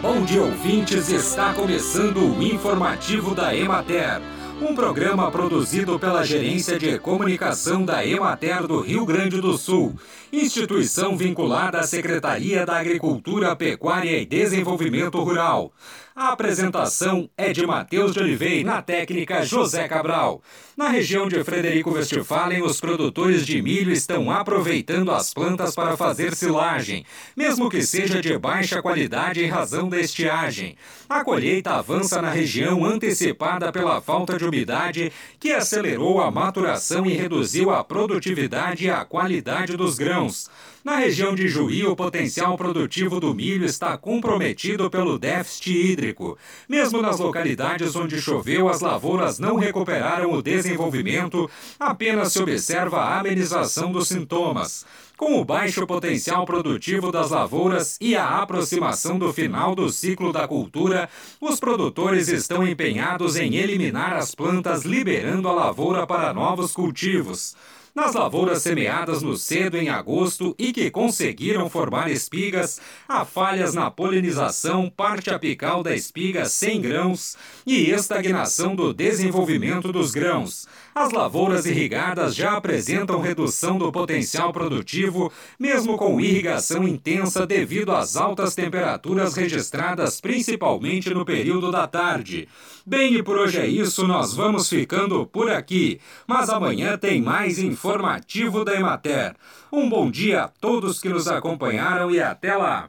Bom dia, ouvintes. Está começando o informativo da Emater, um programa produzido pela Gerência de Comunicação da Emater do Rio Grande do Sul, instituição vinculada à Secretaria da Agricultura, Pecuária e Desenvolvimento Rural. A apresentação é de Matheus de Oliveira, na técnica José Cabral. Na região de Frederico Westphalen, os produtores de milho estão aproveitando as plantas para fazer silagem, mesmo que seja de baixa qualidade em razão da estiagem. A colheita avança na região antecipada pela falta de umidade, que acelerou a maturação e reduziu a produtividade e a qualidade dos grãos. Na região de Juí, o potencial produtivo do milho está comprometido pelo déficit hídrico. Mesmo nas localidades onde choveu, as lavouras não recuperaram o desenvolvimento, apenas se observa a amenização dos sintomas. Com o baixo potencial produtivo das lavouras e a aproximação do final do ciclo da cultura, os produtores estão empenhados em eliminar as plantas, liberando a lavoura para novos cultivos. Nas lavouras semeadas no cedo em agosto e que conseguiram formar espigas, há falhas na polinização, parte apical da espiga sem grãos e estagnação do desenvolvimento dos grãos. As lavouras irrigadas já apresentam redução do potencial produtivo, mesmo com irrigação intensa devido às altas temperaturas registradas principalmente no período da tarde. Bem, e por hoje é isso, nós vamos ficando por aqui. Mas amanhã tem mais informativo da Emater. Um bom dia a todos que nos acompanharam e até lá!